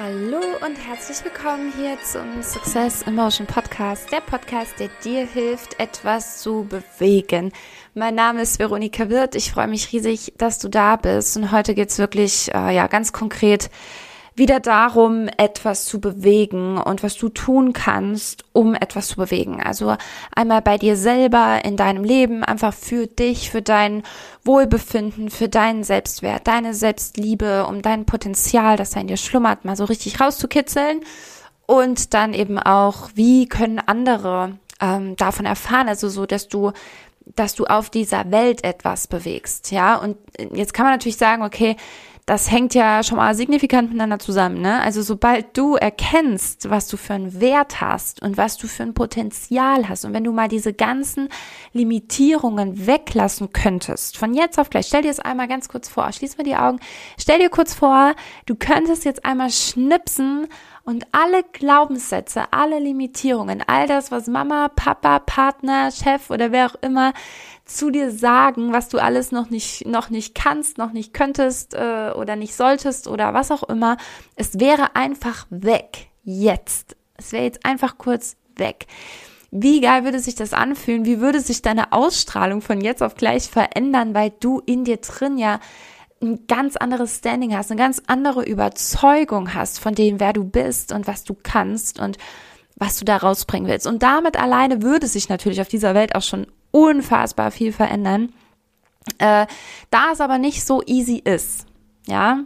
Hallo und herzlich willkommen hier zum Success Emotion Podcast, der Podcast, der dir hilft, etwas zu bewegen. Mein Name ist Veronika Wirth. Ich freue mich riesig, dass du da bist. Und heute geht's wirklich, äh, ja, ganz konkret wieder darum, etwas zu bewegen und was du tun kannst, um etwas zu bewegen. Also einmal bei dir selber in deinem Leben, einfach für dich, für dein Wohlbefinden, für deinen Selbstwert, deine Selbstliebe, um dein Potenzial, das da in dir schlummert, mal so richtig rauszukitzeln. Und dann eben auch, wie können andere ähm, davon erfahren, also so, dass du dass du auf dieser Welt etwas bewegst, ja. Und jetzt kann man natürlich sagen, okay, das hängt ja schon mal signifikant miteinander zusammen. Ne? Also sobald du erkennst, was du für einen Wert hast und was du für ein Potenzial hast und wenn du mal diese ganzen Limitierungen weglassen könntest, von jetzt auf gleich, stell dir es einmal ganz kurz vor, schließ mal die Augen, stell dir kurz vor, du könntest jetzt einmal schnipsen und alle Glaubenssätze, alle Limitierungen, all das, was Mama, Papa, Partner, Chef oder wer auch immer zu dir sagen, was du alles noch nicht, noch nicht kannst, noch nicht könntest äh, oder nicht solltest oder was auch immer, es wäre einfach weg. Jetzt. Es wäre jetzt einfach kurz weg. Wie geil würde sich das anfühlen? Wie würde sich deine Ausstrahlung von jetzt auf gleich verändern, weil du in dir drin ja ein ganz anderes Standing hast, eine ganz andere Überzeugung hast von dem, wer du bist und was du kannst und was du da rausbringen willst. Und damit alleine würde sich natürlich auf dieser Welt auch schon unfassbar viel verändern. Äh, da es aber nicht so easy ist, ja,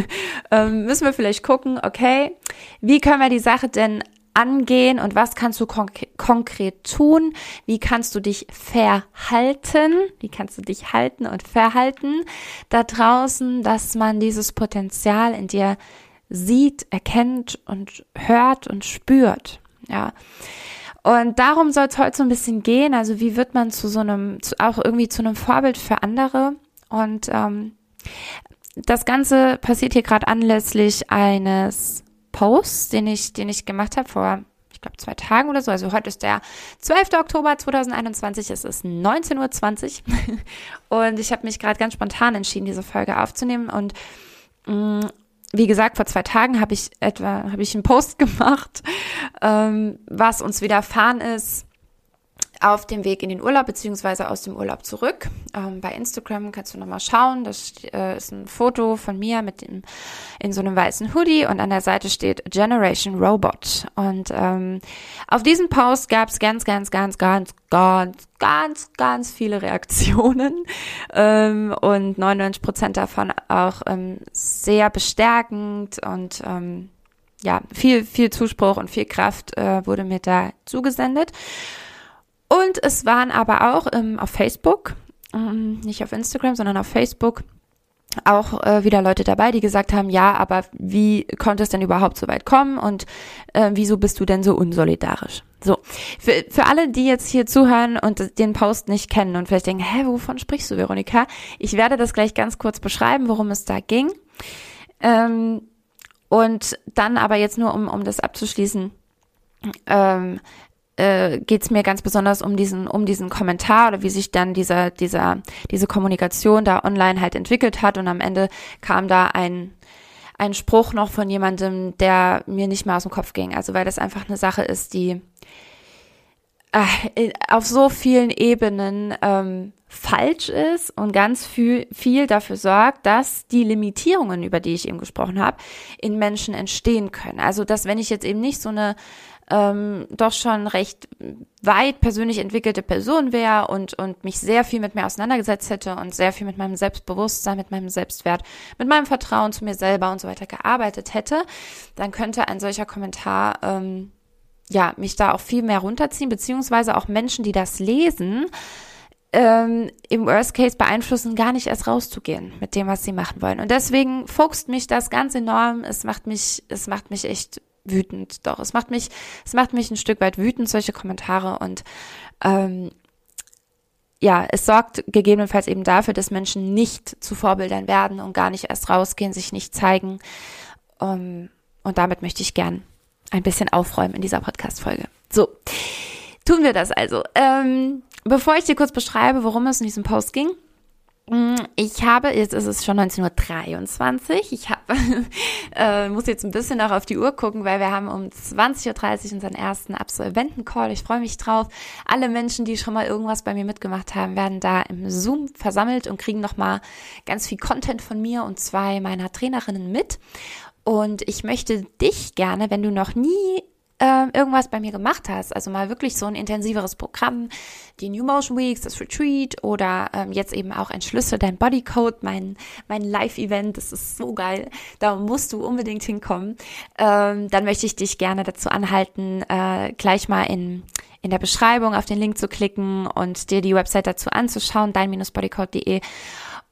ähm, müssen wir vielleicht gucken, okay, wie können wir die Sache denn angehen und was kannst du konk konkret tun? Wie kannst du dich verhalten? Wie kannst du dich halten und verhalten da draußen, dass man dieses Potenzial in dir sieht, erkennt und hört und spürt? Ja. Und darum soll es heute so ein bisschen gehen. Also wie wird man zu so einem, zu, auch irgendwie zu einem Vorbild für andere? Und ähm, das Ganze passiert hier gerade anlässlich eines Post, den ich, den ich gemacht habe vor, ich glaube, zwei Tagen oder so. Also heute ist der 12. Oktober 2021, es ist 19.20 Uhr und ich habe mich gerade ganz spontan entschieden, diese Folge aufzunehmen und mm, wie gesagt, vor zwei Tagen habe ich etwa, habe ich einen Post gemacht, ähm, was uns widerfahren ist auf dem Weg in den Urlaub beziehungsweise aus dem Urlaub zurück. Ähm, bei Instagram kannst du nochmal schauen. Das äh, ist ein Foto von mir mit dem in so einem weißen Hoodie und an der Seite steht Generation Robot. Und ähm, auf diesen Post gab es ganz, ganz, ganz, ganz, ganz, ganz, ganz viele Reaktionen ähm, und 99 Prozent davon auch ähm, sehr bestärkend und ähm, ja, viel, viel Zuspruch und viel Kraft äh, wurde mir da zugesendet. Und es waren aber auch ähm, auf Facebook, ähm, nicht auf Instagram, sondern auf Facebook, auch äh, wieder Leute dabei, die gesagt haben, ja, aber wie konnte es denn überhaupt so weit kommen und äh, wieso bist du denn so unsolidarisch? So, für, für alle, die jetzt hier zuhören und den Post nicht kennen und vielleicht denken, hä, wovon sprichst du, Veronika? Ich werde das gleich ganz kurz beschreiben, worum es da ging. Ähm, und dann aber jetzt nur, um, um das abzuschließen, ähm, äh, geht es mir ganz besonders um diesen, um diesen Kommentar oder wie sich dann dieser, dieser, diese Kommunikation da online halt entwickelt hat. Und am Ende kam da ein, ein Spruch noch von jemandem, der mir nicht mehr aus dem Kopf ging. Also weil das einfach eine Sache ist, die äh, auf so vielen Ebenen ähm, falsch ist und ganz viel, viel dafür sorgt, dass die Limitierungen, über die ich eben gesprochen habe, in Menschen entstehen können. Also dass wenn ich jetzt eben nicht so eine ähm, doch schon recht weit persönlich entwickelte Person wäre und, und mich sehr viel mit mir auseinandergesetzt hätte und sehr viel mit meinem Selbstbewusstsein, mit meinem Selbstwert, mit meinem Vertrauen zu mir selber und so weiter gearbeitet hätte, dann könnte ein solcher Kommentar ähm, ja mich da auch viel mehr runterziehen, beziehungsweise auch Menschen, die das lesen, ähm, im Worst Case beeinflussen, gar nicht erst rauszugehen mit dem, was sie machen wollen. Und deswegen fuchst mich das ganz enorm. Es macht mich, es macht mich echt wütend. Doch, es macht mich, es macht mich ein Stück weit wütend, solche Kommentare und ähm, ja, es sorgt gegebenenfalls eben dafür, dass Menschen nicht zu Vorbildern werden und gar nicht erst rausgehen, sich nicht zeigen. Um, und damit möchte ich gern ein bisschen aufräumen in dieser Podcast-Folge. So, tun wir das also. Ähm, bevor ich dir kurz beschreibe, worum es in diesem Post ging, Mm, ich habe, jetzt ist es schon 19.23 Uhr. Ich habe, äh, muss jetzt ein bisschen auch auf die Uhr gucken, weil wir haben um 20.30 Uhr unseren ersten Absolventen-Call. Ich freue mich drauf. Alle Menschen, die schon mal irgendwas bei mir mitgemacht haben, werden da im Zoom versammelt und kriegen nochmal ganz viel Content von mir und zwei meiner Trainerinnen mit. Und ich möchte dich gerne, wenn du noch nie äh, irgendwas bei mir gemacht hast, also mal wirklich so ein intensiveres Programm, die New Motion Weeks, das Retreat oder ähm, jetzt eben auch Entschlüsse, dein Bodycode, mein, mein Live-Event, das ist so geil, da musst du unbedingt hinkommen, ähm, dann möchte ich dich gerne dazu anhalten, äh, gleich mal in in der Beschreibung auf den Link zu klicken und dir die Website dazu anzuschauen, dein-bodycode.de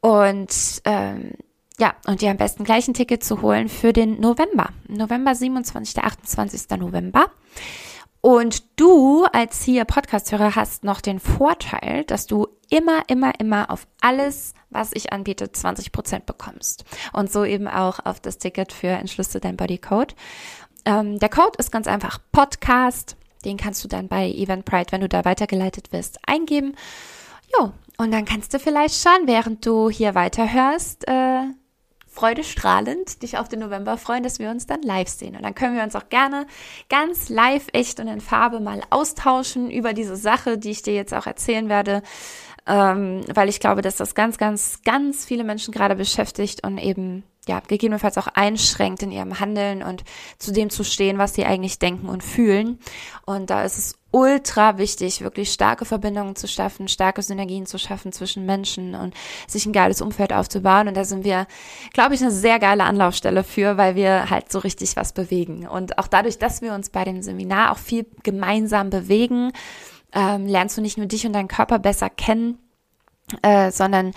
und ähm, ja, und dir am besten gleich ein Ticket zu holen für den November. November 27. 28. November. Und du als hier Podcasthörer hast noch den Vorteil, dass du immer, immer, immer auf alles, was ich anbiete, 20 Prozent bekommst. Und so eben auch auf das Ticket für Entschlüsse dein Bodycode. Ähm, der Code ist ganz einfach Podcast. Den kannst du dann bei Eventbrite, wenn du da weitergeleitet wirst, eingeben. Jo, und dann kannst du vielleicht schon, während du hier weiterhörst, äh, freudestrahlend dich auf den November freuen, dass wir uns dann live sehen. Und dann können wir uns auch gerne ganz live, echt und in Farbe mal austauschen über diese Sache, die ich dir jetzt auch erzählen werde, ähm, weil ich glaube, dass das ganz, ganz, ganz viele Menschen gerade beschäftigt und eben ja, gegebenenfalls auch einschränkt in ihrem Handeln und zu dem zu stehen, was sie eigentlich denken und fühlen. Und da ist es ultra wichtig, wirklich starke Verbindungen zu schaffen, starke Synergien zu schaffen zwischen Menschen und sich ein geiles Umfeld aufzubauen. Und da sind wir, glaube ich, eine sehr geile Anlaufstelle für, weil wir halt so richtig was bewegen. Und auch dadurch, dass wir uns bei dem Seminar auch viel gemeinsam bewegen, ähm, lernst du nicht nur dich und deinen Körper besser kennen, äh, sondern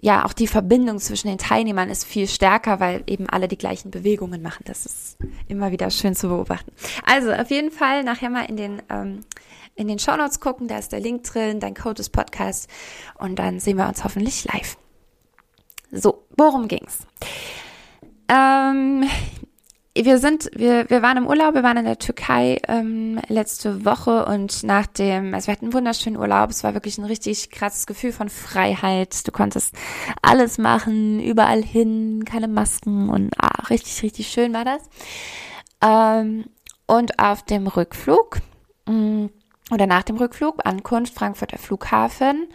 ja, auch die Verbindung zwischen den Teilnehmern ist viel stärker, weil eben alle die gleichen Bewegungen machen. Das ist immer wieder schön zu beobachten. Also auf jeden Fall nachher mal in den ähm, in den Show Notes gucken, da ist der Link drin, dein Code ist Podcast und dann sehen wir uns hoffentlich live. So, worum ging's? Ähm, wir sind, wir, wir waren im Urlaub, wir waren in der Türkei ähm, letzte Woche und nach dem, also wir hatten einen wunderschönen Urlaub, es war wirklich ein richtig krasses Gefühl von Freiheit. Du konntest alles machen, überall hin, keine Masken und ah, richtig, richtig schön war das. Ähm, und auf dem Rückflug mh, mm, oder nach dem Rückflug, Ankunft Frankfurter Flughafen,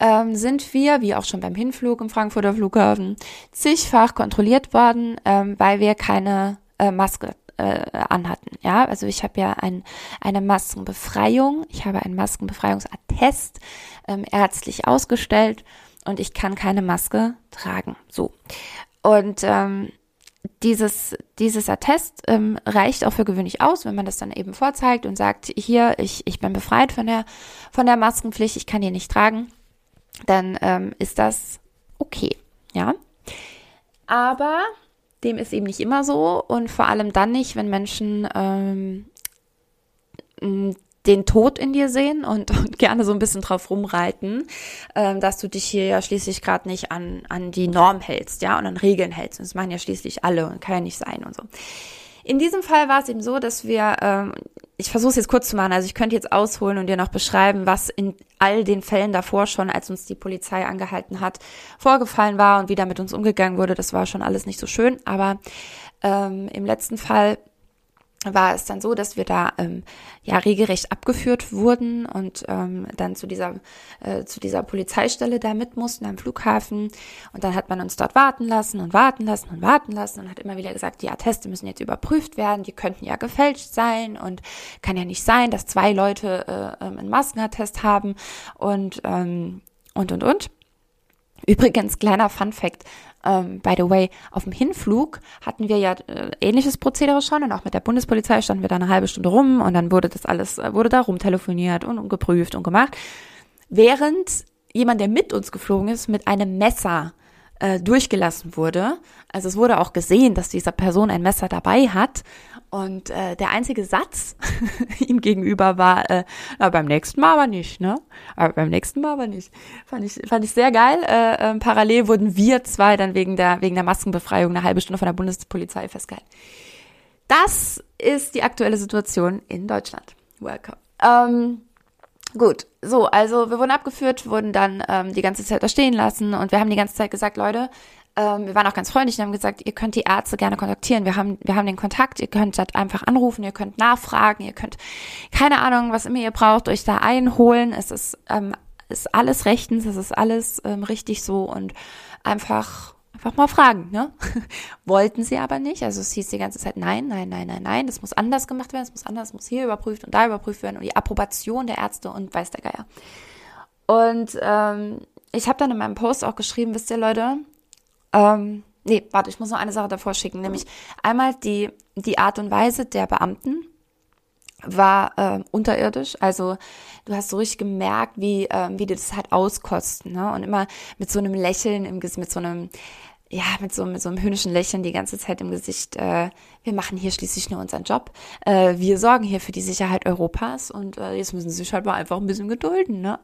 ähm, sind wir, wie auch schon beim Hinflug im Frankfurter Flughafen, zigfach kontrolliert worden, ähm, weil wir keine äh, Maske äh, anhatten. Ja, also ich habe ja ein, eine Maskenbefreiung, ich habe einen Maskenbefreiungsattest ähm, ärztlich ausgestellt und ich kann keine Maske tragen. So. Und ähm, dieses, dieses Attest ähm, reicht auch für gewöhnlich aus, wenn man das dann eben vorzeigt und sagt, hier, ich, ich bin befreit von der, von der Maskenpflicht, ich kann die nicht tragen, dann ähm, ist das okay, ja. Aber dem ist eben nicht immer so und vor allem dann nicht, wenn Menschen ähm, den Tod in dir sehen und, und, gerne so ein bisschen drauf rumreiten, ähm, dass du dich hier ja schließlich gerade nicht an, an die Norm hältst, ja, und an Regeln hältst. Und das machen ja schließlich alle und kann ja nicht sein und so. In diesem Fall war es eben so, dass wir, ähm, ich versuche es jetzt kurz zu machen, also ich könnte jetzt ausholen und dir noch beschreiben, was in all den Fällen davor schon, als uns die Polizei angehalten hat, vorgefallen war und wie da mit uns umgegangen wurde. Das war schon alles nicht so schön, aber ähm, im letzten Fall war es dann so, dass wir da ähm, ja regelrecht abgeführt wurden und ähm, dann zu dieser äh, zu dieser Polizeistelle da mit mussten am Flughafen. Und dann hat man uns dort warten lassen und warten lassen und warten lassen und hat immer wieder gesagt, die Atteste müssen jetzt überprüft werden, die könnten ja gefälscht sein und kann ja nicht sein, dass zwei Leute äh, ähm, einen Maskenattest haben und ähm, und und und. Übrigens, kleiner Fun Fact, ähm, by the way, auf dem Hinflug hatten wir ja äh, ähnliches Prozedere schon und auch mit der Bundespolizei standen wir da eine halbe Stunde rum und dann wurde das alles, äh, wurde da rumtelefoniert und, und geprüft und gemacht. Während jemand, der mit uns geflogen ist, mit einem Messer äh, durchgelassen wurde. Also es wurde auch gesehen, dass dieser Person ein Messer dabei hat. Und äh, der einzige Satz ihm gegenüber war, äh, na, beim nächsten Mal aber nicht, ne? Aber beim nächsten Mal aber nicht. Fand ich, fand ich sehr geil. Äh, äh, parallel wurden wir zwei dann wegen der, wegen der Maskenbefreiung eine halbe Stunde von der Bundespolizei festgehalten. Das ist die aktuelle Situation in Deutschland. Welcome. Ähm, Gut, so, also wir wurden abgeführt, wurden dann ähm, die ganze Zeit da stehen lassen und wir haben die ganze Zeit gesagt, Leute, ähm, wir waren auch ganz freundlich und haben gesagt, ihr könnt die Ärzte gerne kontaktieren. Wir haben, wir haben den Kontakt, ihr könnt das einfach anrufen, ihr könnt nachfragen, ihr könnt, keine Ahnung, was immer ihr braucht, euch da einholen. Es ist, ähm, ist alles rechtens, es ist alles ähm, richtig so und einfach einfach mal fragen, ne? Wollten sie aber nicht. Also es hieß die ganze Zeit, nein, nein, nein, nein, nein, das muss anders gemacht werden, es muss anders, muss hier überprüft und da überprüft werden und die Approbation der Ärzte und weiß der Geier. Und ähm, ich habe dann in meinem Post auch geschrieben, wisst ihr Leute, ähm, nee, warte, ich muss noch eine Sache davor schicken, nämlich einmal die, die Art und Weise der Beamten war äh, unterirdisch. Also du hast so richtig gemerkt, wie, äh, wie die das halt auskosten. Ne? Und immer mit so einem Lächeln im Gesicht, mit so einem, ja, mit so, mit so einem höhnischen Lächeln die ganze Zeit im Gesicht. Äh, wir machen hier schließlich nur unseren Job. Äh, wir sorgen hier für die Sicherheit Europas und äh, jetzt müssen sie sich halt mal einfach ein bisschen gedulden. Ne?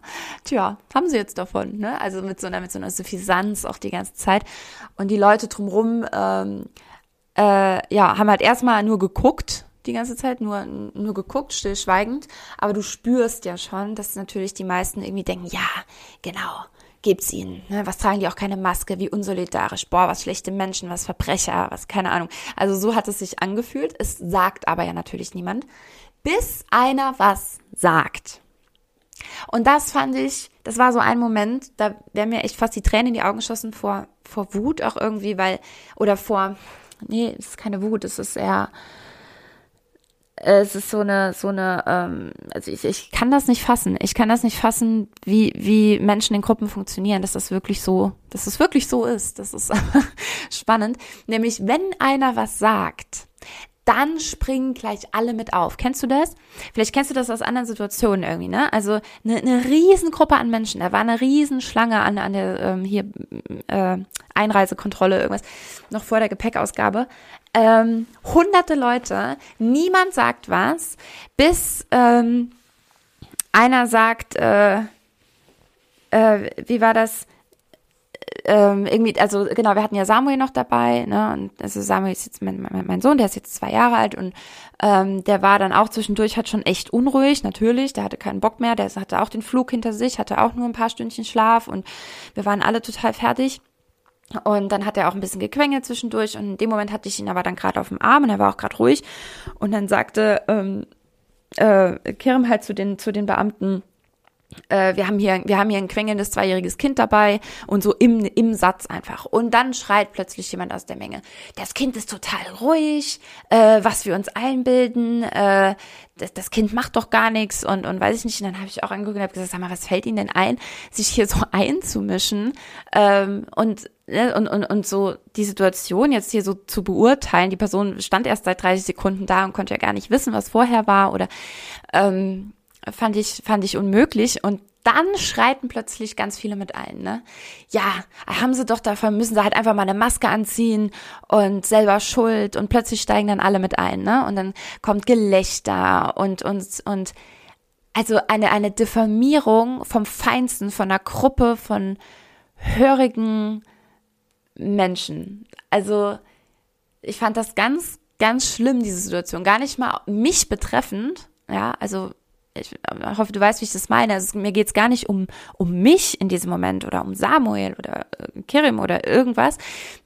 Tja, haben sie jetzt davon. Ne? Also mit so einer, mit so einer Suffisanz auch die ganze Zeit. Und die Leute drumrum, ähm, äh, ja, haben halt erstmal nur geguckt die ganze Zeit, nur, nur geguckt, stillschweigend. Aber du spürst ja schon, dass natürlich die meisten irgendwie denken, ja, genau, gibt's ihnen. Ne? Was tragen die auch keine Maske? Wie unsolidarisch. Boah, was schlechte Menschen, was Verbrecher, was keine Ahnung. Also so hat es sich angefühlt. Es sagt aber ja natürlich niemand. Bis einer was sagt. Und das fand ich, das war so ein Moment, da wären mir echt fast die Tränen in die Augen geschossen vor, vor Wut auch irgendwie, weil, oder vor, nee, es ist keine Wut, es ist eher, es ist so eine, so eine, ähm, also ich, ich kann das nicht fassen. Ich kann das nicht fassen, wie, wie Menschen in Gruppen funktionieren, dass das wirklich so, dass das wirklich so ist. Das ist spannend. Nämlich, wenn einer was sagt, dann springen gleich alle mit auf. Kennst du das? Vielleicht kennst du das aus anderen Situationen irgendwie, ne? Also eine, eine Riesengruppe an Menschen, da war eine Riesenschlange an, an der ähm, hier äh, Einreisekontrolle, irgendwas, noch vor der Gepäckausgabe. Ähm, hunderte Leute, niemand sagt was, bis ähm, einer sagt, äh, äh, wie war das? ähm, irgendwie, also genau, wir hatten ja Samuel noch dabei, ne? Und also Samuel ist jetzt mein, mein, mein Sohn, der ist jetzt zwei Jahre alt und ähm, der war dann auch zwischendurch hat schon echt unruhig, natürlich, der hatte keinen Bock mehr, der hatte auch den Flug hinter sich, hatte auch nur ein paar Stündchen Schlaf und wir waren alle total fertig. Und dann hat er auch ein bisschen gequengelt zwischendurch und in dem Moment hatte ich ihn aber dann gerade auf dem Arm und er war auch gerade ruhig und dann sagte ähm, äh, Kerem halt zu den zu den Beamten, äh, wir haben hier, wir haben hier ein quengelndes zweijähriges Kind dabei und so im, im Satz einfach. Und dann schreit plötzlich jemand aus der Menge, das Kind ist total ruhig, äh, was wir uns einbilden, äh, das, das Kind macht doch gar nichts und, und weiß ich nicht. Und dann habe ich auch angeguckt und habe gesagt, sag mal, was fällt Ihnen denn ein, sich hier so einzumischen ähm, und, und, und, und so die Situation jetzt hier so zu beurteilen. Die Person stand erst seit 30 Sekunden da und konnte ja gar nicht wissen, was vorher war oder ähm, fand ich, fand ich unmöglich. Und dann schreiten plötzlich ganz viele mit ein, ne? Ja, haben sie doch davon, müssen sie halt einfach mal eine Maske anziehen und selber schuld und plötzlich steigen dann alle mit ein, ne? Und dann kommt Gelächter und, und, und, also eine, eine Diffamierung vom Feinsten, von einer Gruppe von hörigen Menschen. Also, ich fand das ganz, ganz schlimm, diese Situation. Gar nicht mal mich betreffend, ja, also ich hoffe, du weißt, wie ich das meine. Also mir geht es gar nicht um, um mich in diesem Moment oder um Samuel oder äh, Kirim oder irgendwas,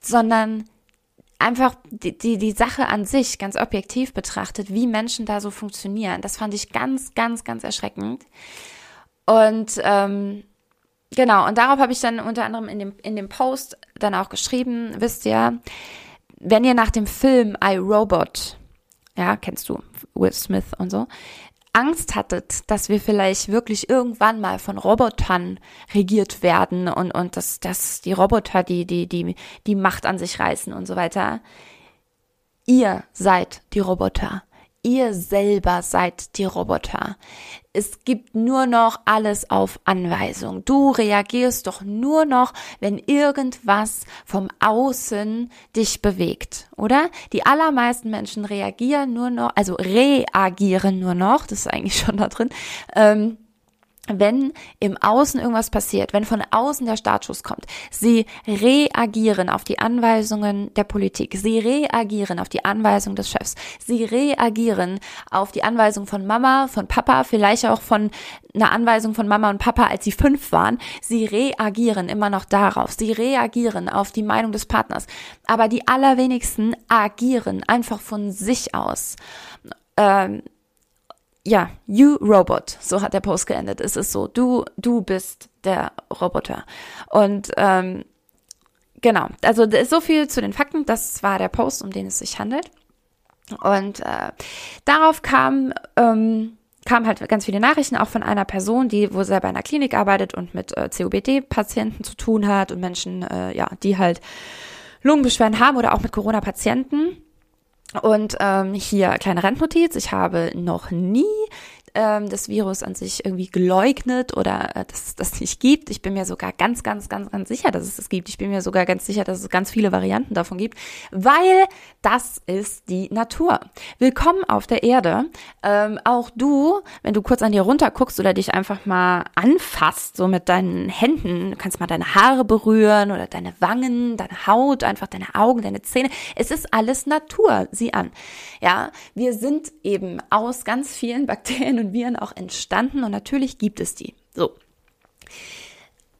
sondern einfach die, die, die Sache an sich ganz objektiv betrachtet, wie Menschen da so funktionieren. Das fand ich ganz, ganz, ganz erschreckend. Und ähm, genau, und darauf habe ich dann unter anderem in dem, in dem Post dann auch geschrieben, wisst ihr, wenn ihr nach dem Film I Robot, ja, kennst du, Will Smith und so, Angst hattet, dass wir vielleicht wirklich irgendwann mal von Robotern regiert werden und, und dass, dass die Roboter die, die, die, die Macht an sich reißen und so weiter. Ihr seid die Roboter. Ihr selber seid die Roboter. Es gibt nur noch alles auf Anweisung. Du reagierst doch nur noch, wenn irgendwas vom Außen dich bewegt, oder? Die allermeisten Menschen reagieren nur noch, also reagieren nur noch, das ist eigentlich schon da drin, ähm, wenn im Außen irgendwas passiert, wenn von außen der Startschuss kommt, sie reagieren auf die Anweisungen der Politik, sie reagieren auf die Anweisung des Chefs, sie reagieren auf die Anweisung von Mama, von Papa, vielleicht auch von einer Anweisung von Mama und Papa, als sie fünf waren, sie reagieren immer noch darauf, sie reagieren auf die Meinung des Partners, aber die allerwenigsten agieren einfach von sich aus. Ähm, ja, you Robot, so hat der Post geendet. Es ist so, du, du bist der Roboter. Und ähm, genau, also so viel zu den Fakten. Das war der Post, um den es sich handelt. Und äh, darauf kam ähm, kam halt ganz viele Nachrichten auch von einer Person, die wo selber in einer Klinik arbeitet und mit äh, COPD-Patienten zu tun hat und Menschen, äh, ja, die halt Lungenbeschwerden haben oder auch mit Corona-Patienten. Und ähm, hier kleine Randnotiz. Ich habe noch nie ähm, das Virus an sich irgendwie geleugnet oder äh, dass es das nicht gibt. Ich bin mir sogar ganz, ganz, ganz, ganz sicher, dass es das gibt. Ich bin mir sogar ganz sicher, dass es ganz viele Varianten davon gibt, weil das ist die Natur. Willkommen auf der Erde. Ähm, auch du, wenn du kurz an dir runter guckst oder dich einfach mal anfasst, so mit deinen Händen, du kannst mal deine Haare berühren oder deine Wangen, deine Haut, einfach deine Augen, deine Zähne. Es ist alles Natur. Sieh an. Ja, wir sind eben aus ganz vielen Bakterien und und Viren auch entstanden und natürlich gibt es die. So.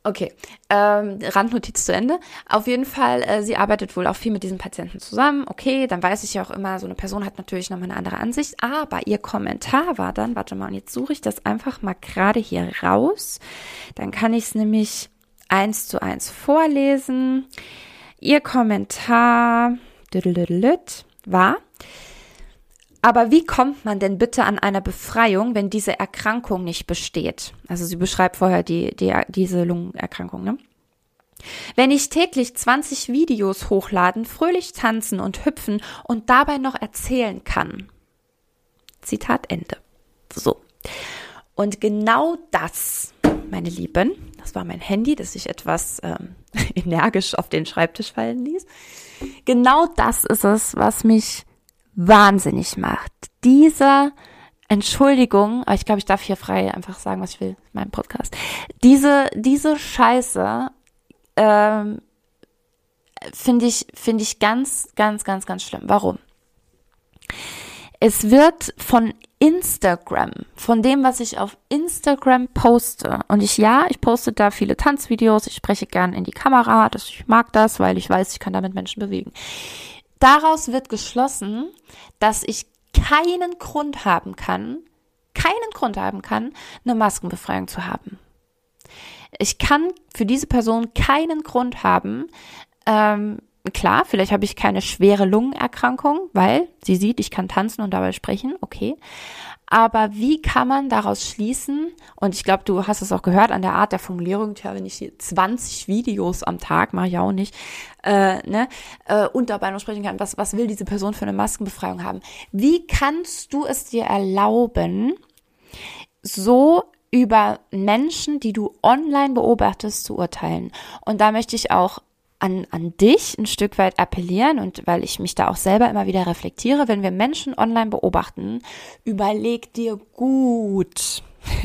Okay, ähm, Randnotiz zu Ende. Auf jeden Fall, äh, sie arbeitet wohl auch viel mit diesen Patienten zusammen. Okay, dann weiß ich ja auch immer, so eine Person hat natürlich nochmal eine andere Ansicht. Aber ihr Kommentar war dann, warte mal, und jetzt suche ich das einfach mal gerade hier raus. Dann kann ich es nämlich eins zu eins vorlesen. Ihr Kommentar war, aber wie kommt man denn bitte an eine Befreiung, wenn diese Erkrankung nicht besteht? Also sie beschreibt vorher die, die, diese Lungenerkrankung, ne? Wenn ich täglich 20 Videos hochladen, fröhlich tanzen und hüpfen und dabei noch erzählen kann. Zitat Ende. So. Und genau das, meine Lieben, das war mein Handy, das sich etwas ähm, energisch auf den Schreibtisch fallen ließ. Genau das ist es, was mich wahnsinnig macht. Diese Entschuldigung, aber ich glaube, ich darf hier frei einfach sagen, was ich will, mein Podcast. Diese, diese Scheiße ähm, finde ich, finde ich ganz, ganz, ganz, ganz schlimm. Warum? Es wird von Instagram, von dem, was ich auf Instagram poste. Und ich, ja, ich poste da viele Tanzvideos, ich spreche gern in die Kamera, das, ich mag das, weil ich weiß, ich kann damit Menschen bewegen. Daraus wird geschlossen, dass ich keinen Grund haben kann, keinen Grund haben kann, eine Maskenbefreiung zu haben. Ich kann für diese Person keinen Grund haben, ähm, klar, vielleicht habe ich keine schwere Lungenerkrankung, weil sie sieht, ich kann tanzen und dabei sprechen, okay. Aber wie kann man daraus schließen, und ich glaube, du hast es auch gehört an der Art der Formulierung, tja, wenn ich hier 20 Videos am Tag, mache ich auch nicht, äh, ne, äh, und dabei noch sprechen kann, was, was will diese Person für eine Maskenbefreiung haben? Wie kannst du es dir erlauben, so über Menschen, die du online beobachtest, zu urteilen? Und da möchte ich auch an, an dich ein Stück weit appellieren und weil ich mich da auch selber immer wieder reflektiere, wenn wir Menschen online beobachten, überleg dir gut,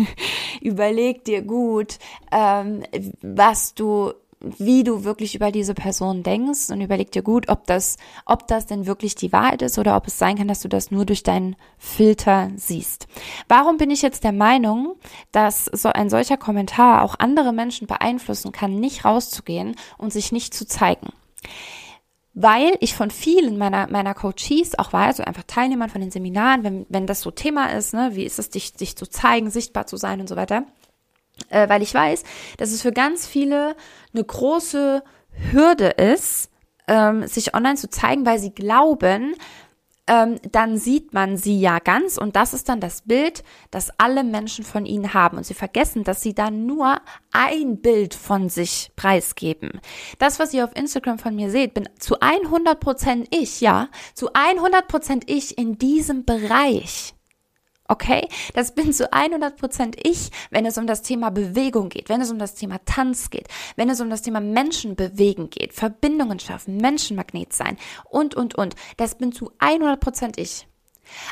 überleg dir gut, ähm, was du wie du wirklich über diese Person denkst und überleg dir gut, ob das, ob das denn wirklich die Wahrheit ist oder ob es sein kann, dass du das nur durch deinen Filter siehst. Warum bin ich jetzt der Meinung, dass so ein solcher Kommentar auch andere Menschen beeinflussen kann, nicht rauszugehen und sich nicht zu zeigen? weil ich von vielen meiner, meiner Coaches auch weiß, also einfach Teilnehmern von den Seminaren, wenn, wenn das so Thema ist, ne, wie ist es, dich, dich zu zeigen, sichtbar zu sein und so weiter, äh, weil ich weiß, dass es für ganz viele eine große Hürde ist, ähm, sich online zu zeigen, weil sie glauben, ähm, dann sieht man sie ja ganz und das ist dann das Bild, das alle Menschen von ihnen haben. Und sie vergessen, dass sie dann nur ein Bild von sich preisgeben. Das, was ihr auf Instagram von mir seht, bin zu 100 Prozent ich, ja, zu 100 Prozent ich in diesem Bereich. Okay, das bin zu 100 Prozent ich, wenn es um das Thema Bewegung geht, wenn es um das Thema Tanz geht, wenn es um das Thema Menschen bewegen geht, Verbindungen schaffen, Menschenmagnet sein und, und, und. Das bin zu 100 Prozent ich.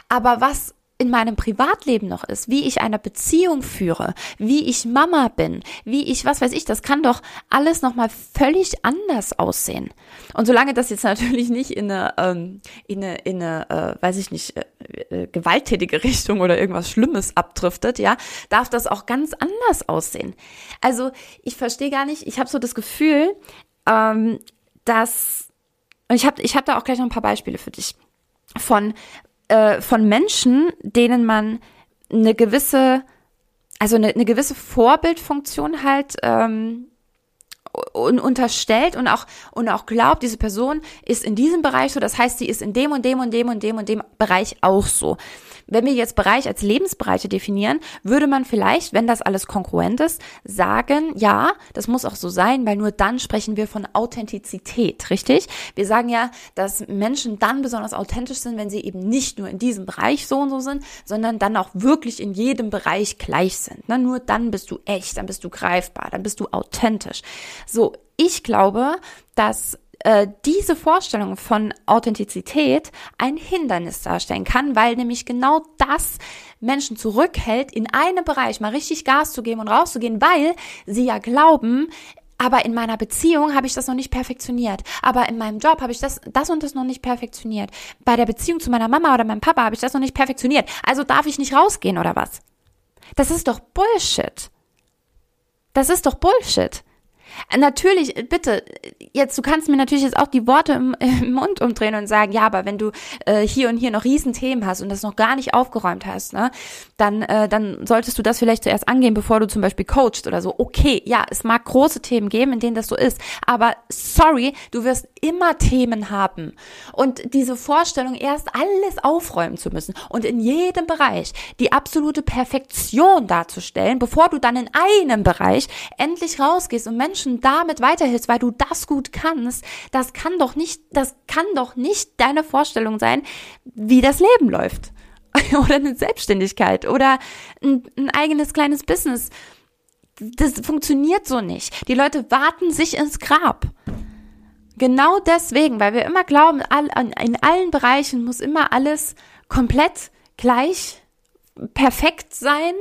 Aber was in meinem Privatleben noch ist, wie ich eine Beziehung führe, wie ich Mama bin, wie ich, was weiß ich, das kann doch alles nochmal völlig anders aussehen. Und solange das jetzt natürlich nicht in eine, ähm, in eine, in eine äh, weiß ich nicht, äh, äh, gewalttätige Richtung oder irgendwas Schlimmes abdriftet, ja, darf das auch ganz anders aussehen. Also ich verstehe gar nicht, ich habe so das Gefühl, ähm, dass, und ich habe ich hab da auch gleich noch ein paar Beispiele für dich von äh, von Menschen, denen man eine gewisse, also eine, eine gewisse Vorbildfunktion halt ähm, und unterstellt und auch und auch glaubt, diese Person ist in diesem Bereich so, das heißt, sie ist in dem und dem und dem und dem und dem Bereich auch so. Wenn wir jetzt Bereich als Lebensbereiche definieren, würde man vielleicht, wenn das alles konkurrent ist, sagen, ja, das muss auch so sein, weil nur dann sprechen wir von Authentizität, richtig? Wir sagen ja, dass Menschen dann besonders authentisch sind, wenn sie eben nicht nur in diesem Bereich so und so sind, sondern dann auch wirklich in jedem Bereich gleich sind. Na, nur dann bist du echt, dann bist du greifbar, dann bist du authentisch. So, ich glaube, dass äh, diese Vorstellung von Authentizität ein Hindernis darstellen kann, weil nämlich genau das Menschen zurückhält, in einem Bereich mal richtig Gas zu geben und rauszugehen, weil sie ja glauben, aber in meiner Beziehung habe ich das noch nicht perfektioniert. Aber in meinem Job habe ich das, das und das noch nicht perfektioniert. Bei der Beziehung zu meiner Mama oder meinem Papa habe ich das noch nicht perfektioniert. Also darf ich nicht rausgehen oder was? Das ist doch Bullshit. Das ist doch Bullshit. Natürlich, bitte, jetzt, du kannst mir natürlich jetzt auch die Worte im, im Mund umdrehen und sagen, ja, aber wenn du äh, hier und hier noch Riesenthemen hast und das noch gar nicht aufgeräumt hast, ne, dann, äh, dann solltest du das vielleicht zuerst angehen, bevor du zum Beispiel coachst oder so. Okay, ja, es mag große Themen geben, in denen das so ist, aber sorry, du wirst immer Themen haben. Und diese Vorstellung, erst alles aufräumen zu müssen und in jedem Bereich die absolute Perfektion darzustellen, bevor du dann in einem Bereich endlich rausgehst und Menschen damit weiterhilfst, weil du das gut kannst, das kann doch nicht, das kann doch nicht deine Vorstellung sein, wie das Leben läuft. oder eine Selbstständigkeit oder ein, ein eigenes kleines Business. Das funktioniert so nicht. Die Leute warten sich ins Grab. Genau deswegen, weil wir immer glauben, in allen Bereichen muss immer alles komplett gleich perfekt sein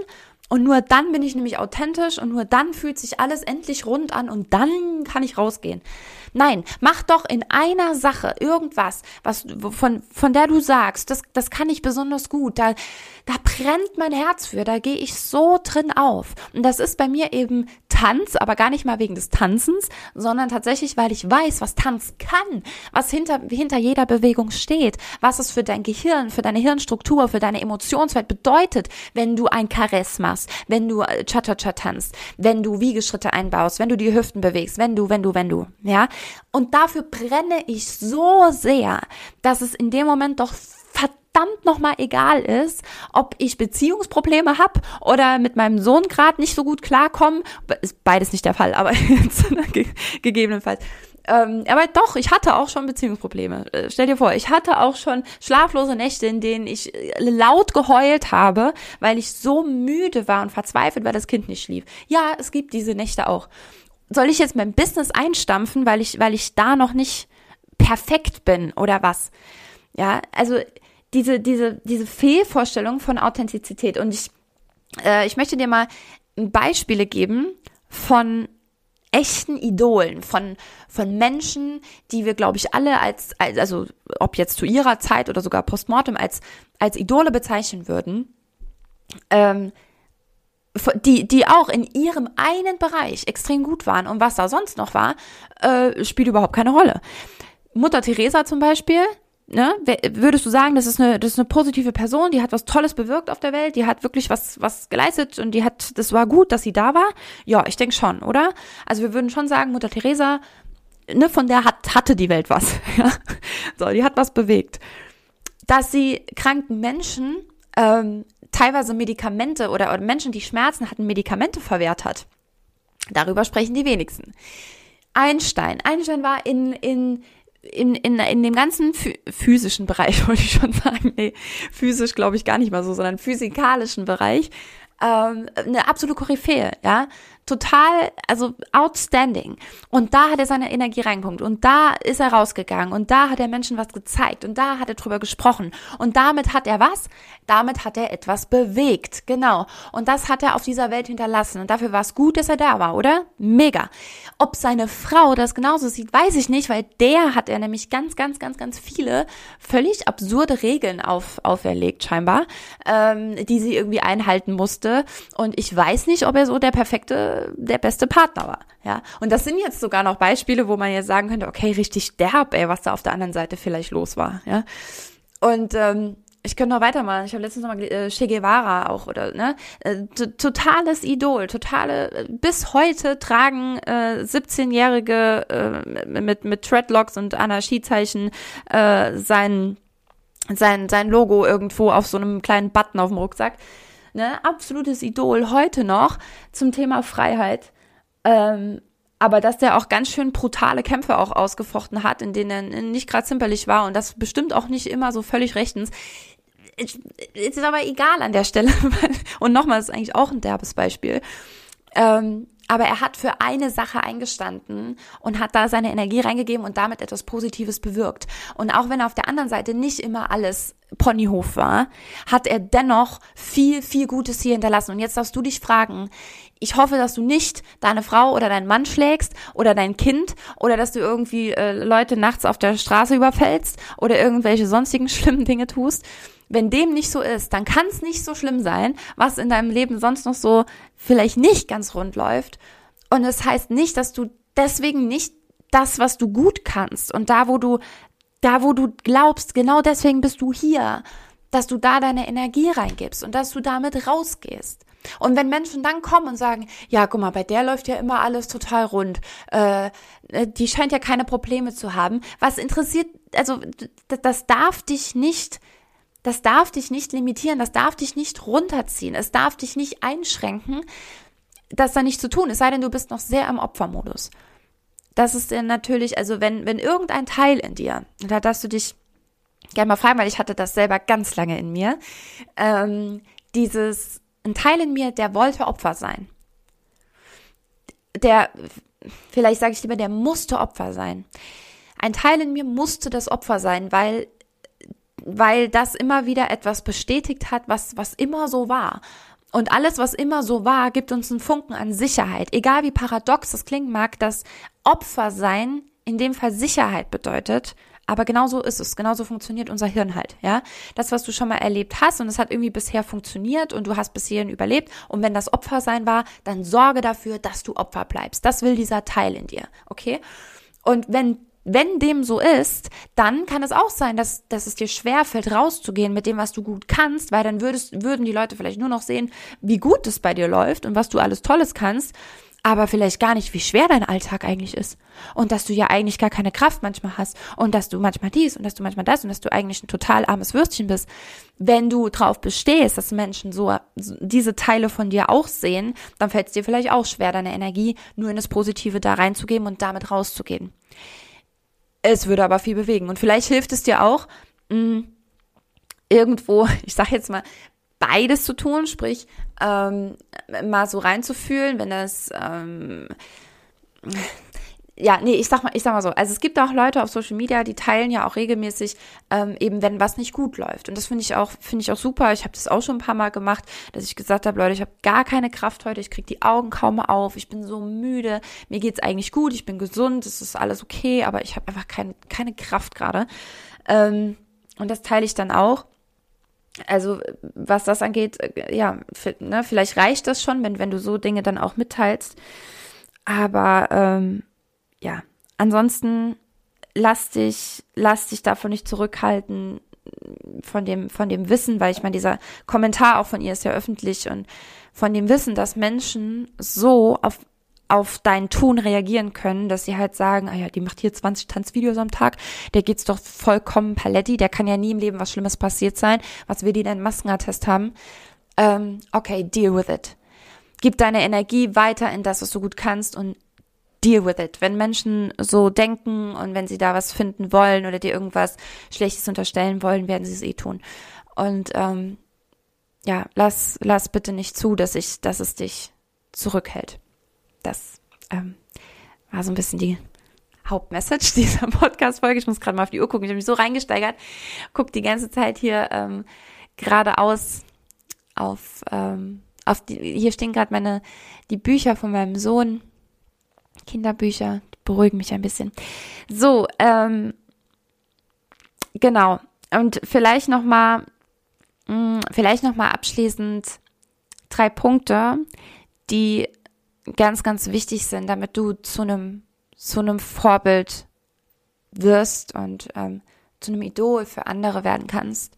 und nur dann bin ich nämlich authentisch und nur dann fühlt sich alles endlich rund an und dann kann ich rausgehen. Nein, mach doch in einer Sache irgendwas, was von von der du sagst, das das kann ich besonders gut. Da da brennt mein Herz für, da gehe ich so drin auf. Und das ist bei mir eben Tanz, aber gar nicht mal wegen des Tanzens, sondern tatsächlich, weil ich weiß, was Tanz kann, was hinter hinter jeder Bewegung steht, was es für dein Gehirn, für deine Hirnstruktur, für deine Emotionswelt bedeutet, wenn du ein Karess machst, wenn du äh, Cha-Cha-Cha tanzt, wenn du Wiegeschritte einbaust, wenn du die Hüften bewegst, wenn du, wenn du, wenn du, ja. Und dafür brenne ich so sehr, dass es in dem Moment doch verdammt nochmal egal ist, ob ich Beziehungsprobleme habe oder mit meinem Sohn gerade nicht so gut klarkomme. Ist beides nicht der Fall, aber gegebenenfalls. Ähm, aber doch, ich hatte auch schon Beziehungsprobleme. Äh, stell dir vor, ich hatte auch schon schlaflose Nächte, in denen ich äh, laut geheult habe, weil ich so müde war und verzweifelt, weil das Kind nicht schlief. Ja, es gibt diese Nächte auch soll ich jetzt mein Business einstampfen, weil ich, weil ich da noch nicht perfekt bin oder was? Ja, also diese, diese, diese Fehlvorstellung von Authentizität. Und ich, äh, ich möchte dir mal Beispiele geben von echten Idolen, von, von Menschen, die wir, glaube ich, alle als, als, also ob jetzt zu ihrer Zeit oder sogar postmortem als, als Idole bezeichnen würden, ähm, die, die auch in ihrem einen Bereich extrem gut waren und was da sonst noch war, äh, spielt überhaupt keine Rolle. Mutter Teresa zum Beispiel, ne, würdest du sagen, das ist eine, das ist eine positive Person, die hat was Tolles bewirkt auf der Welt, die hat wirklich was, was geleistet und die hat, das war gut, dass sie da war? Ja, ich denke schon, oder? Also wir würden schon sagen, Mutter Teresa, ne, von der hat, hatte die Welt was, ja. So, die hat was bewegt. Dass sie kranken Menschen ähm, teilweise Medikamente oder, oder Menschen, die Schmerzen hatten, Medikamente verwehrt hat. Darüber sprechen die wenigsten. Einstein. Einstein war in, in, in, in, in dem ganzen physischen Bereich, wollte ich schon sagen, nee, physisch glaube ich gar nicht mal so, sondern physikalischen Bereich, ähm, eine absolute Koryphäe, ja. Total, also outstanding. Und da hat er seine Energie reingepunkt und da ist er rausgegangen und da hat er Menschen was gezeigt und da hat er drüber gesprochen und damit hat er was? Damit hat er etwas bewegt, genau. Und das hat er auf dieser Welt hinterlassen und dafür war es gut, dass er da war, oder? Mega. Ob seine Frau das genauso sieht, weiß ich nicht, weil der hat er nämlich ganz, ganz, ganz, ganz viele völlig absurde Regeln auf, auferlegt scheinbar, ähm, die sie irgendwie einhalten musste und ich weiß nicht, ob er so der perfekte der beste Partner war. Ja, und das sind jetzt sogar noch Beispiele, wo man jetzt sagen könnte, okay, richtig derb, ey, was da auf der anderen Seite vielleicht los war. Ja, und ähm, ich könnte noch weitermachen. Ich habe letztens noch mal äh, Che Guevara auch oder ne äh, totales Idol, totale äh, bis heute tragen äh, 17-jährige äh, mit mit Treadlocks und Anarchiezeichen äh, sein sein sein Logo irgendwo auf so einem kleinen Button auf dem Rucksack ne, absolutes Idol heute noch zum Thema Freiheit. Ähm, aber dass der auch ganz schön brutale Kämpfe auch ausgefochten hat, in denen er nicht gerade zimperlich war und das bestimmt auch nicht immer so völlig rechtens. Ist aber egal an der Stelle. und nochmal, ist eigentlich auch ein derbes Beispiel. Ähm, aber er hat für eine Sache eingestanden und hat da seine Energie reingegeben und damit etwas Positives bewirkt. Und auch wenn auf der anderen Seite nicht immer alles Ponyhof war, hat er dennoch viel, viel Gutes hier hinterlassen. Und jetzt darfst du dich fragen, ich hoffe, dass du nicht deine Frau oder deinen Mann schlägst oder dein Kind oder dass du irgendwie äh, Leute nachts auf der Straße überfällst oder irgendwelche sonstigen schlimmen Dinge tust. Wenn dem nicht so ist, dann kann es nicht so schlimm sein, was in deinem Leben sonst noch so vielleicht nicht ganz rund läuft. Und es das heißt nicht, dass du deswegen nicht das, was du gut kannst und da, wo du da, wo du glaubst, genau deswegen bist du hier, dass du da deine Energie reingibst und dass du damit rausgehst. Und wenn Menschen dann kommen und sagen, ja, guck mal, bei der läuft ja immer alles total rund, äh, die scheint ja keine Probleme zu haben, was interessiert, also das darf dich nicht, das darf dich nicht limitieren, das darf dich nicht runterziehen, es darf dich nicht einschränken, das da nicht zu tun, es sei denn, du bist noch sehr im Opfermodus. Das ist dann natürlich, also wenn, wenn irgendein Teil in dir, da darfst du dich gerne mal fragen, weil ich hatte das selber ganz lange in mir, ähm, dieses, ein Teil in mir, der wollte Opfer sein. Der, vielleicht sage ich lieber, der musste Opfer sein. Ein Teil in mir musste das Opfer sein, weil weil das immer wieder etwas bestätigt hat, was, was immer so war. Und alles, was immer so war, gibt uns einen Funken an Sicherheit. Egal wie paradox das klingen mag, dass Opfer sein in dem Fall Sicherheit bedeutet. Aber genau so ist es. Genauso funktioniert unser Hirn halt, ja. Das, was du schon mal erlebt hast und es hat irgendwie bisher funktioniert und du hast bis hierhin überlebt. Und wenn das Opfer sein war, dann sorge dafür, dass du Opfer bleibst. Das will dieser Teil in dir, okay? Und wenn wenn dem so ist, dann kann es auch sein, dass, dass es dir schwerfällt, rauszugehen mit dem, was du gut kannst, weil dann würdest, würden die Leute vielleicht nur noch sehen, wie gut es bei dir läuft und was du alles Tolles kannst, aber vielleicht gar nicht, wie schwer dein Alltag eigentlich ist. Und dass du ja eigentlich gar keine Kraft manchmal hast und dass du manchmal dies und dass du manchmal das und dass du eigentlich ein total armes Würstchen bist. Wenn du drauf bestehst, dass Menschen so diese Teile von dir auch sehen, dann fällt es dir vielleicht auch schwer, deine Energie nur in das Positive da reinzugeben und damit rauszugehen. Es würde aber viel bewegen. Und vielleicht hilft es dir auch, mh, mm, irgendwo, ich sag jetzt mal, beides zu tun, sprich, ähm, mal so reinzufühlen, wenn das ähm, ja, nee, ich sag mal, ich sag mal so, also es gibt auch Leute auf Social Media, die teilen ja auch regelmäßig ähm, eben, wenn was nicht gut läuft. Und das finde ich auch, finde ich auch super. Ich habe das auch schon ein paar Mal gemacht, dass ich gesagt habe, Leute, ich habe gar keine Kraft heute, ich krieg die Augen kaum auf, ich bin so müde, mir geht's eigentlich gut, ich bin gesund, es ist alles okay, aber ich habe einfach kein, keine Kraft gerade. Ähm, und das teile ich dann auch. Also was das angeht, äh, ja, ne, vielleicht reicht das schon, wenn, wenn du so Dinge dann auch mitteilst. Aber ähm, ja, ansonsten lass dich, lass dich davon nicht zurückhalten, von dem, von dem Wissen, weil ich meine, dieser Kommentar auch von ihr ist ja öffentlich und von dem Wissen, dass Menschen so auf, auf dein Tun reagieren können, dass sie halt sagen, ah ja, die macht hier 20 Tanzvideos am Tag, der geht's doch vollkommen paletti, der kann ja nie im Leben was Schlimmes passiert sein, was will die denn Maskenattest haben? Ähm, okay, deal with it. Gib deine Energie weiter in das, was du gut kannst und deal with it. Wenn Menschen so denken und wenn sie da was finden wollen oder dir irgendwas Schlechtes unterstellen wollen, werden sie es eh tun. Und ähm, ja, lass, lass bitte nicht zu, dass ich, dass es dich zurückhält. Das ähm, war so ein bisschen die Hauptmessage dieser Podcast-Folge. Ich muss gerade mal auf die Uhr gucken. Ich habe mich so reingesteigert. Guck die ganze Zeit hier ähm, geradeaus auf, ähm, auf die, hier stehen gerade meine, die Bücher von meinem Sohn. Kinderbücher, die beruhigen mich ein bisschen. So, ähm, genau. Und vielleicht nochmal, mm, vielleicht nochmal abschließend drei Punkte, die ganz, ganz wichtig sind, damit du zu einem zu einem Vorbild wirst und ähm, zu einem Idol für andere werden kannst.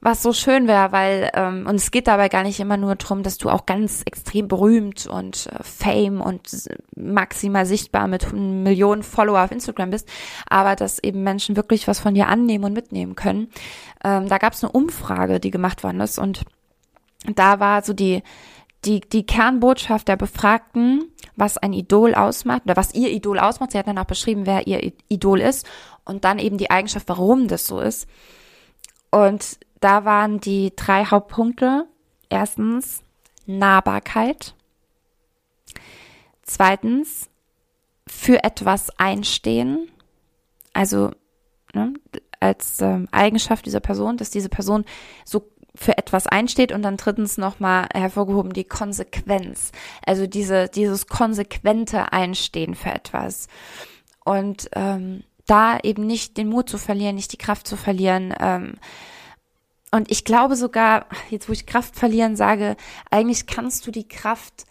Was so schön wäre, weil, ähm, und es geht dabei gar nicht immer nur darum, dass du auch ganz extrem berühmt und äh, Fame und maximal sichtbar mit Millionen Follower auf Instagram bist, aber dass eben Menschen wirklich was von dir annehmen und mitnehmen können. Ähm, da gab es eine Umfrage, die gemacht worden ist und da war so die, die, die Kernbotschaft der Befragten, was ein Idol ausmacht oder was ihr Idol ausmacht. Sie hat dann auch beschrieben, wer ihr Idol ist und dann eben die Eigenschaft, warum das so ist. Und da waren die drei Hauptpunkte. Erstens Nahbarkeit. Zweitens für etwas einstehen. Also ne, als ähm, Eigenschaft dieser Person, dass diese Person so für etwas einsteht und dann drittens nochmal hervorgehoben die Konsequenz. Also diese, dieses konsequente Einstehen für etwas. Und ähm, da eben nicht den Mut zu verlieren, nicht die Kraft zu verlieren. Ähm, und ich glaube sogar, jetzt wo ich Kraft verlieren sage, eigentlich kannst du die Kraft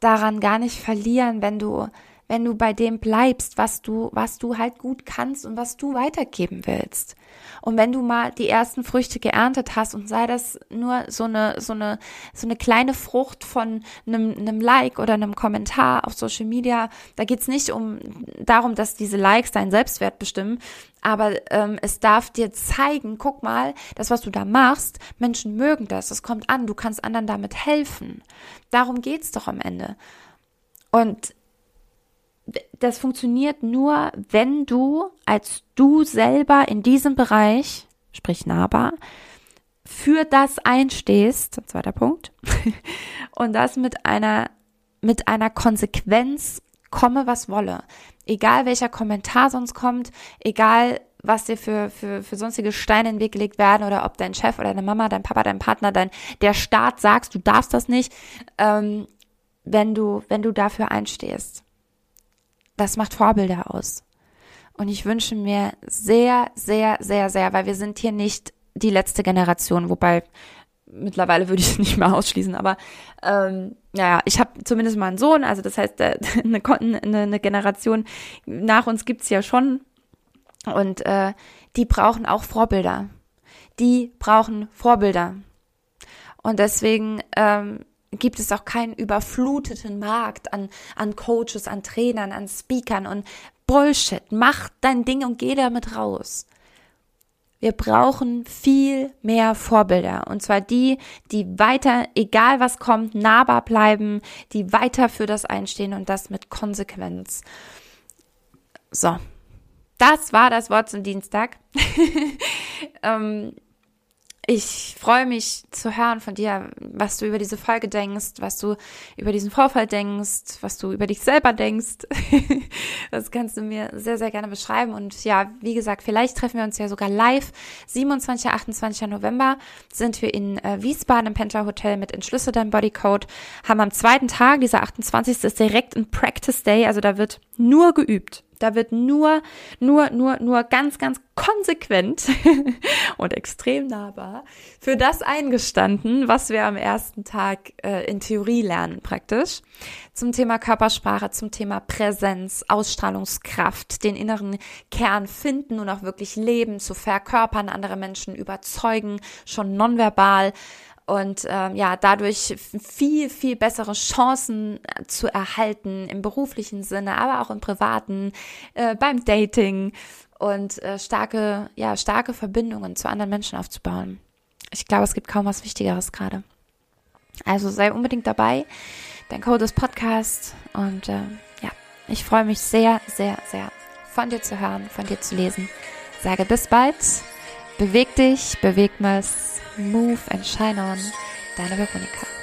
daran gar nicht verlieren, wenn du wenn du bei dem bleibst, was du, was du halt gut kannst und was du weitergeben willst. Und wenn du mal die ersten Früchte geerntet hast und sei das nur so eine, so eine, so eine kleine Frucht von einem, einem Like oder einem Kommentar auf Social Media, da geht's nicht um darum, dass diese Likes deinen Selbstwert bestimmen, aber ähm, es darf dir zeigen, guck mal, das, was du da machst, Menschen mögen das, es kommt an, du kannst anderen damit helfen. Darum geht's doch am Ende. Und das funktioniert nur, wenn du als du selber in diesem Bereich, sprich nahbar, für das einstehst, zweiter Punkt, und das mit einer, mit einer Konsequenz komme, was wolle. Egal welcher Kommentar sonst kommt, egal was dir für, für, für sonstige Steine in den Weg gelegt werden oder ob dein Chef oder deine Mama, dein Papa, dein Partner, dein, der Staat sagst, du darfst das nicht, ähm, wenn du, wenn du dafür einstehst das macht Vorbilder aus. Und ich wünsche mir sehr, sehr, sehr, sehr, weil wir sind hier nicht die letzte Generation, wobei mittlerweile würde ich es nicht mehr ausschließen, aber ähm, naja, ich habe zumindest mal einen Sohn, also das heißt, äh, eine, eine, Generation nach uns gibt's ja schon und äh, die brauchen auch Vorbilder. Die brauchen Vorbilder. Und deswegen ähm, gibt es auch keinen überfluteten Markt an, an Coaches, an Trainern, an Speakern und Bullshit. Mach dein Ding und geh damit raus. Wir brauchen viel mehr Vorbilder. Und zwar die, die weiter, egal was kommt, nahbar bleiben, die weiter für das einstehen und das mit Konsequenz. So. Das war das Wort zum Dienstag. ähm, ich freue mich zu hören von dir, was du über diese Folge denkst, was du über diesen Vorfall denkst, was du über dich selber denkst. das kannst du mir sehr, sehr gerne beschreiben. Und ja, wie gesagt, vielleicht treffen wir uns ja sogar live. 27. 28. November sind wir in äh, Wiesbaden im Pentler Hotel mit Entschlüsse dein Bodycode. Haben am zweiten Tag, dieser 28. ist direkt ein Practice Day, also da wird nur geübt. Da wird nur, nur, nur, nur ganz, ganz konsequent und extrem nahbar für das eingestanden, was wir am ersten Tag äh, in Theorie lernen praktisch. Zum Thema Körpersprache, zum Thema Präsenz, Ausstrahlungskraft, den inneren Kern finden und auch wirklich leben, zu verkörpern, andere Menschen überzeugen, schon nonverbal und ähm, ja, dadurch viel, viel bessere Chancen äh, zu erhalten im beruflichen Sinne, aber auch im privaten, äh, beim Dating und äh, starke, ja, starke Verbindungen zu anderen Menschen aufzubauen. Ich glaube, es gibt kaum was Wichtigeres gerade. Also sei unbedingt dabei. Dein Code ist Podcast und äh, ja, ich freue mich sehr, sehr, sehr von dir zu hören, von dir zu lesen. Sage bis bald. Beweg dich, beweg was. Move and Shine On, deine Veronika.